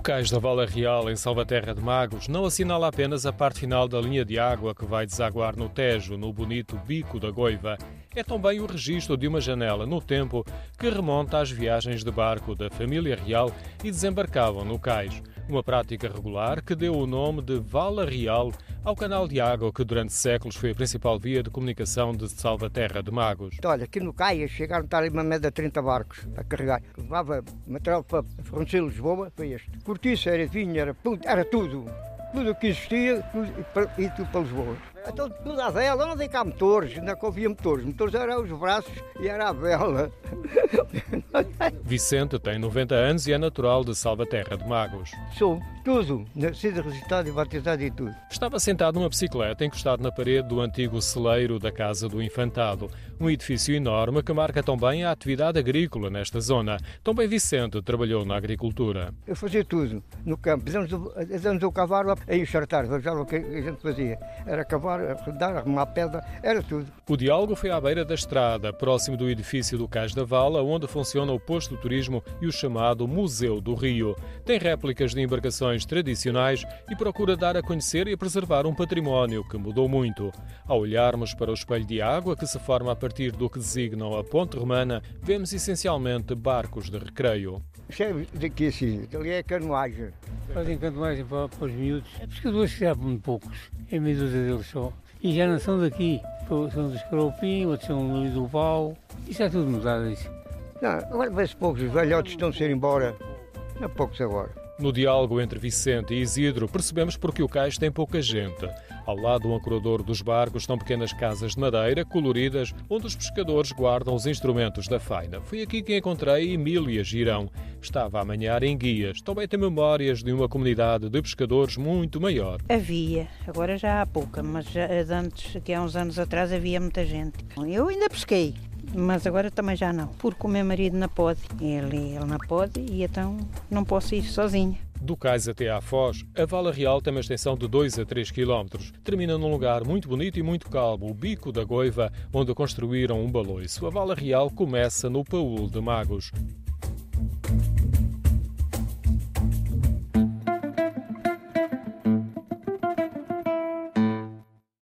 O cais da Vala Real, em Salvaterra de Magos, não assinala apenas a parte final da linha de água que vai desaguar no Tejo, no bonito Bico da Goiva. É também o registro de uma janela no tempo que remonta às viagens de barco da família real e desembarcavam no cais. Uma prática regular que deu o nome de Vala Real ao canal de água que durante séculos foi a principal via de comunicação de Salvaterra de Magos. Olha, aqui no Caia chegaram a ali uma média de 30 barcos a carregar. Levava material para Fronteira Lisboa, foi este. Cortiça, era vinho, era, era tudo. Tudo o que existia e tudo para Lisboa. Então, tudo à vela, não tem cá motores, ainda que havia motores. Motores eram os braços e era a vela. Vicente tem 90 anos e é natural de Salvaterra de Magos. Sou tudo, nascido, registrado e batizado e tudo. Estava sentado numa bicicleta encostado na parede do antigo celeiro da Casa do Infantado, um edifício enorme que marca também a atividade agrícola nesta zona. Também Vicente trabalhou na agricultura. Eu fazia tudo no campo. Fizemos o cavalo a enxertar, já o que a gente fazia. Era cavar, rodar, arrumar pedra, era tudo. O diálogo foi à beira da estrada, próximo do edifício do Cais da Vala, onde funciona o posto de turismo e o chamado Museu do Rio. Tem réplicas de embarcações tradicionais e procura dar a conhecer e a preservar um património que mudou muito. Ao olharmos para o espelho de água que se forma a partir do que designam a Ponte Romana, vemos essencialmente barcos de recreio. Chega daqui assim, ali é canoagem. Fazem canoagem para, para os miúdos. É pescadores que muito poucos, é meia dúzia deles só. E já não são daqui, são dos Carapim, outros são do Pau. Isso é tudo mudado isso. Não, agora vê-se poucos, os velhotes estão a ir embora. Há poucos agora. No diálogo entre Vicente e Isidro, percebemos porque o cais tem pouca gente. Ao lado do ancorador dos barcos estão pequenas casas de madeira, coloridas, onde os pescadores guardam os instrumentos da faina. Foi aqui que encontrei Emília Girão. Estava a manhar em guias. Também tem memórias de uma comunidade de pescadores muito maior. Havia, agora já há pouca, mas já, antes, que há uns anos atrás, havia muita gente. Eu ainda pesquei, mas agora também já não, porque o meu marido não pode. Ele, ele não pode e então não posso ir sozinha. Do cais até à Foz, a Vala Real tem uma extensão de 2 a 3 km. Termina num lugar muito bonito e muito calmo, o Bico da Goiva, onde construíram um baloiço. A Vala Real começa no Paúl de Magos.